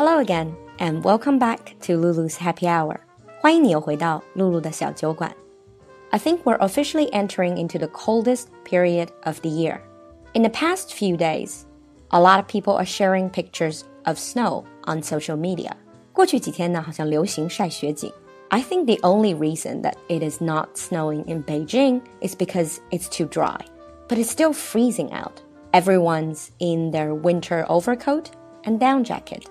Hello again, and welcome back to Lulu's Happy Hour. 欢迎你又回到露露的小酒馆。I think we're officially entering into the coldest period of the year. In the past few days, a lot of people are sharing pictures of snow on social media. 过去几天呢，好像流行晒雪景。I think the only reason that it is not snowing in Beijing is because it's too dry. But it's still freezing out. Everyone's in their winter overcoat and down jacket.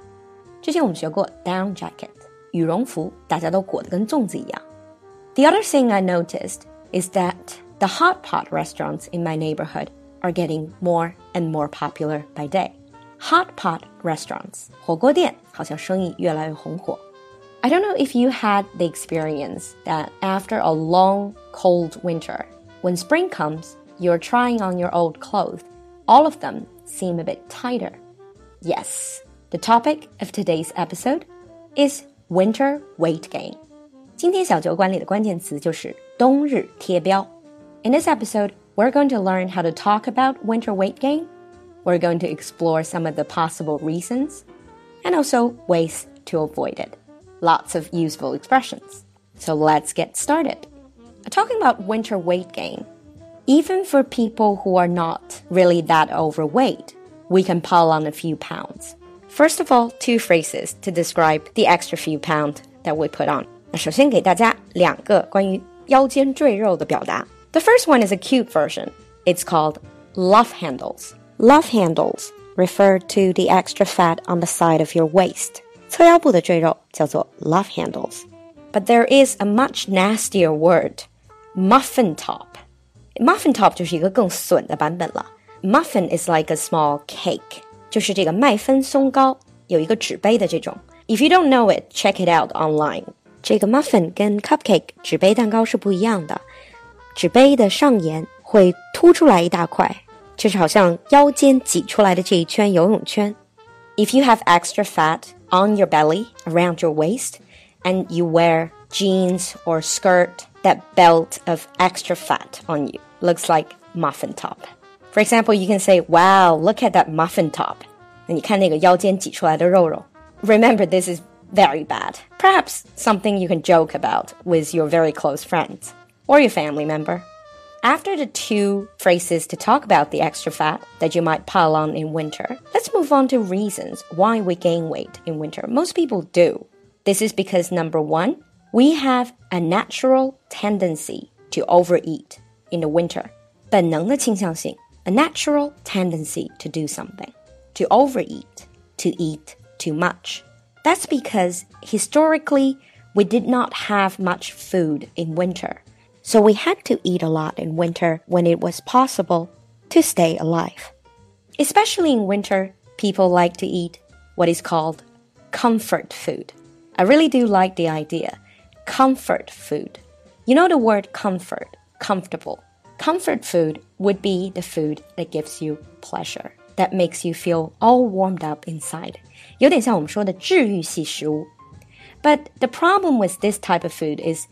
之前我们学过 down jacket 羽绒服，大家都裹得跟粽子一样。The other thing I noticed is that the hot pot restaurants in my neighborhood are getting more and more popular by day. Hot pot restaurants 火锅店好像生意越来越红火。I don't know if you had the experience that after a long cold winter, when spring comes, you're trying on your old clothes. All of them seem a bit tighter. Yes, the topic of today's episode is winter weight gain. 今天小酒馆里的关键词就是冬日贴膘。In this episode, we're going to learn how to talk about winter weight gain. We're going to explore some of the possible reasons and also ways to avoid it. Lots of useful expressions. So let's get started. Talking about winter weight gain, even for people who are not really that overweight, we can pile on a few pounds. First of all, two phrases to describe the extra few pounds that we put on. 那首先给大家两个关于腰间赘肉的表达。The first one is a cute version. It's called love handles. Love handles refer to the extra fat on the side of your waist. 侧腰部的赘肉叫做 love handles. But there is a much nastier word, muffin top. Muffin top 就是一个更损的版本了。Muffin is like a small cake. 就是这个麦芬松糕，有一个纸杯的这种。If you don't know it, check it out online. 这个 muffin 跟 cupcake 纸杯蛋糕是不一样的，纸杯的上沿会凸出来一大块，就是好像腰间挤出来的这一圈游泳圈。If you have extra fat on your belly around your waist, and you wear jeans or skirt that belt of extra fat on you, looks like muffin top. For example, you can say, wow, look at that muffin top. Remember, this is very bad. Perhaps something you can joke about with your very close friends or your family member. After the two phrases to talk about the extra fat that you might pile on in winter, let's move on to reasons why we gain weight in winter. Most people do. This is because number one, we have a natural tendency to overeat in the winter. 本能的倾向性 A natural tendency to do something, to overeat, to eat too much. That's because historically we did not have much food in winter. So we had to eat a lot in winter when it was possible to stay alive. Especially in winter, people like to eat what is called comfort food. I really do like the idea. Comfort food. You know the word comfort, comfortable. Comfort food would be the food that gives you pleasure, that makes you feel all warmed up inside. But the problem with this type of food is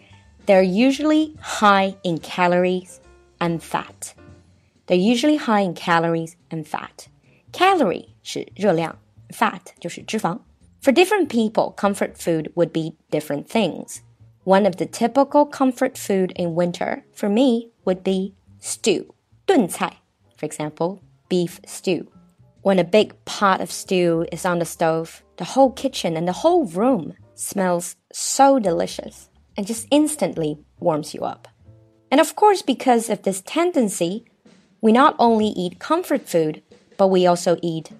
they're usually high in calories and fat. They're usually high in calories and fat. Calorie 是热量，fat 就是脂肪。For different people, comfort food would be different things. One of the typical comfort food in winter for me would be stew, 炖菜, for example, beef stew. When a big pot of stew is on the stove, the whole kitchen and the whole room smells so delicious and just instantly warms you up. And of course, because of this tendency, we not only eat comfort food, but we also eat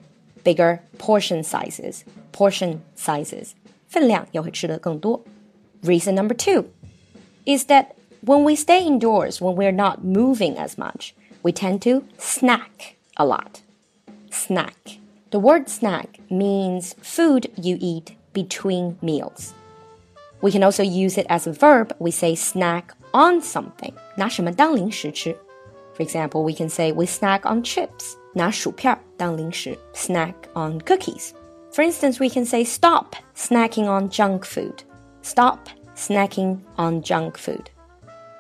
bigger portion sizes. Portion sizes. 分量也会吃得更多. Reason number two is that when we stay indoors, when we're not moving as much, we tend to snack a lot. Snack. The word snack means food you eat between meals. We can also use it as a verb. We say snack on something. 拿什么当零食吃? For example, we can say we snack on chips. 拿薯片当零食. Snack on cookies. For instance, we can say stop snacking on junk food. Stop snacking on junk food.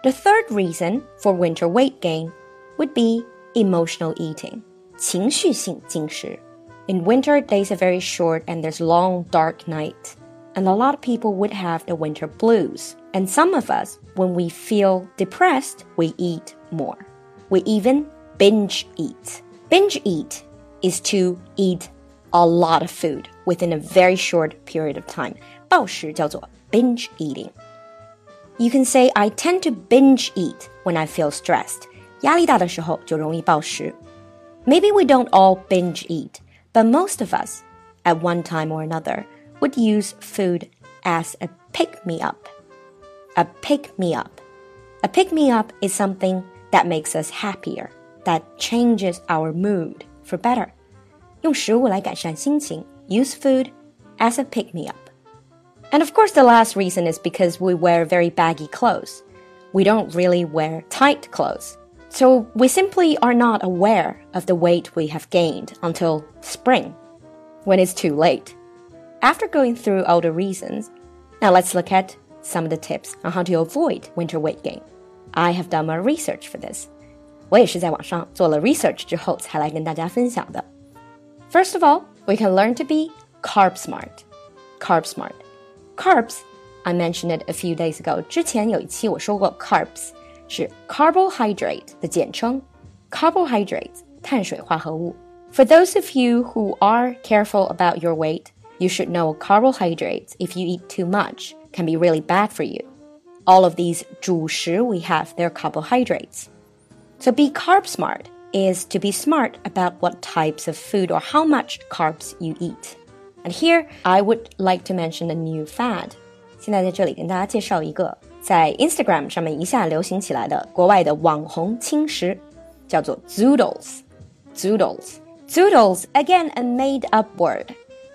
The third reason for winter weight gain would be emotional eating. 情绪性进食. In winter, days are very short and there's long, dark night. And a lot of people would have the winter blues. And some of us, when we feel depressed, we eat more. We even binge eat. Binge eat is to eat a lot of food within a very short period of time. 暴食叫做 binge eating. You can say I tend to binge eat when I feel stressed. 压力大的时候就容易暴食。Maybe we don't all binge eat, but most of us, at one time or another, would use food as a pick me up. A pick me up. A pick me up is something that makes us happier, that changes our mood for better. 用食物来改善心情, use food as a pick me up. And of course, the last reason is because we wear very baggy clothes. We don't really wear tight clothes. So we simply are not aware of the weight we have gained until spring, when it's too late. After going through all the reasons, now let's look at some of the tips on how to avoid winter weight gain. I have done my research for this. 我也是在网上做了 research 之后才来跟大家分享的。First of all, we can learn to be carb smart. Carb smart. Carbs, I mentioned it a few days ago. 之前有一期我说过 carbs 是 carbohydrate 的简称，carbohydrates 碳水化合物。For those of you who are careful about your weight, you should know carbohydrates, if you eat too much, can be really bad for you. All of these 主食 we have, they're carbohydrates. So be carb smart is to be smart about what types of food or how much carbs you eat. And here I would like to mention a new fad. 现在在这里跟大家介绍一个 在 Instagram 上面一下流行起来的国外的网红轻食，叫做 Zoodles。Zoodles。Zoodles, again a made-up word,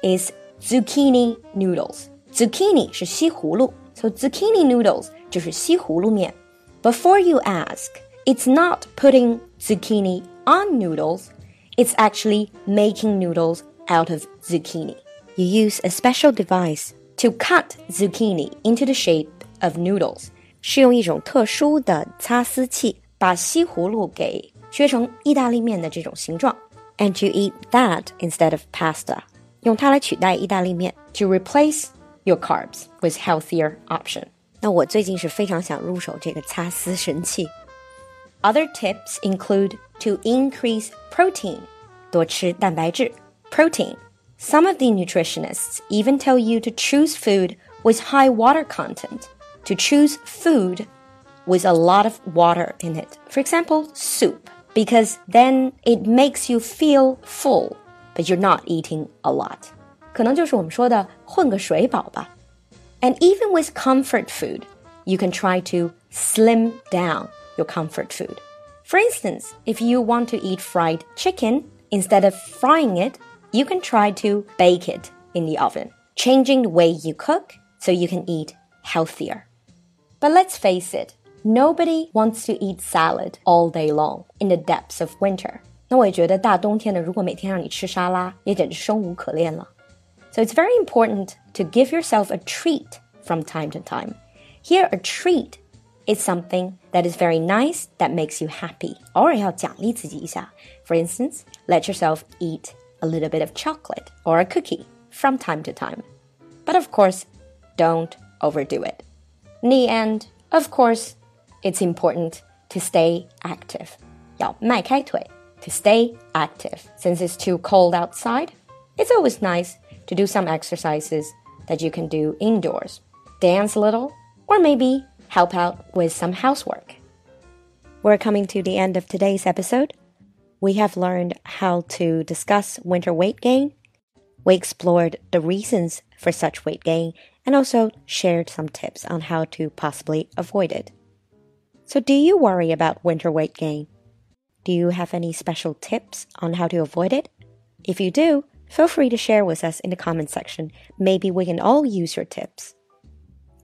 is zucchini noodles. Zucchini 是西葫芦，so zucchini noodles 就是西葫芦面。Before you ask, it's not putting zucchini on noodles, it's actually making noodles out of zucchini. You use a special device to cut zucchini into the shape of noodles，是用一种特殊的擦丝器把西葫芦给削成意大利面的这种形状。And you eat that instead of pasta，用它来取代意大利面，to replace your carbs with healthier option。那我最近是非常想入手这个擦丝神器。Other tips include to increase protein，多吃蛋白质，protein。Some of the nutritionists even tell you to choose food with high water content to choose food with a lot of water in it. For example, soup, because then it makes you feel full, but you're not eating a lot. And even with comfort food, you can try to slim down your comfort food. For instance, if you want to eat fried chicken, instead of frying it, you can try to bake it in the oven, changing the way you cook so you can eat healthier. But let's face it, nobody wants to eat salad all day long in the depths of winter. 那我也觉得大冬天的，如果每天让你吃沙拉，也简直生无可恋了。So it's very important to give yourself a treat from time to time. Here, a treat is something that is very nice that makes you happy. 偶尔要奖励自己一下。For instance, let yourself eat a little bit of chocolate or a cookie from time to time. But of course, don't overdo it. In the end, of course, it's important to stay active. 要迈开腿 to stay active. Since it's too cold outside, it's always nice to do some exercises that you can do indoors. Dance a little, or maybe help out with some housework. We're coming to the end of today's episode. We have learned how to discuss winter weight gain. We explored the reasons for such weight gain and also shared some tips on how to possibly avoid it. So, do you worry about winter weight gain? Do you have any special tips on how to avoid it? If you do, feel free to share with us in the comment section. Maybe we can all use your tips.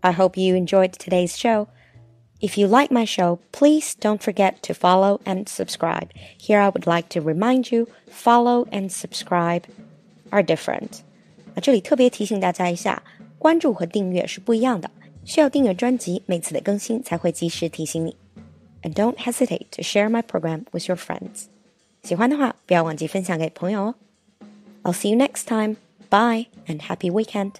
I hope you enjoyed today's show. If you like my show, please don't forget to follow and subscribe. Here I would like to remind you follow and subscribe are different. 这里特别提醒大家一下， 关注和订阅是不一样的，需要订阅专辑，每次的更新才会及时提醒你。And don't hesitate to share my program with your friends。喜欢的话，不要忘记分享给朋友哦。 I'll see you next time. Bye and happy weekend.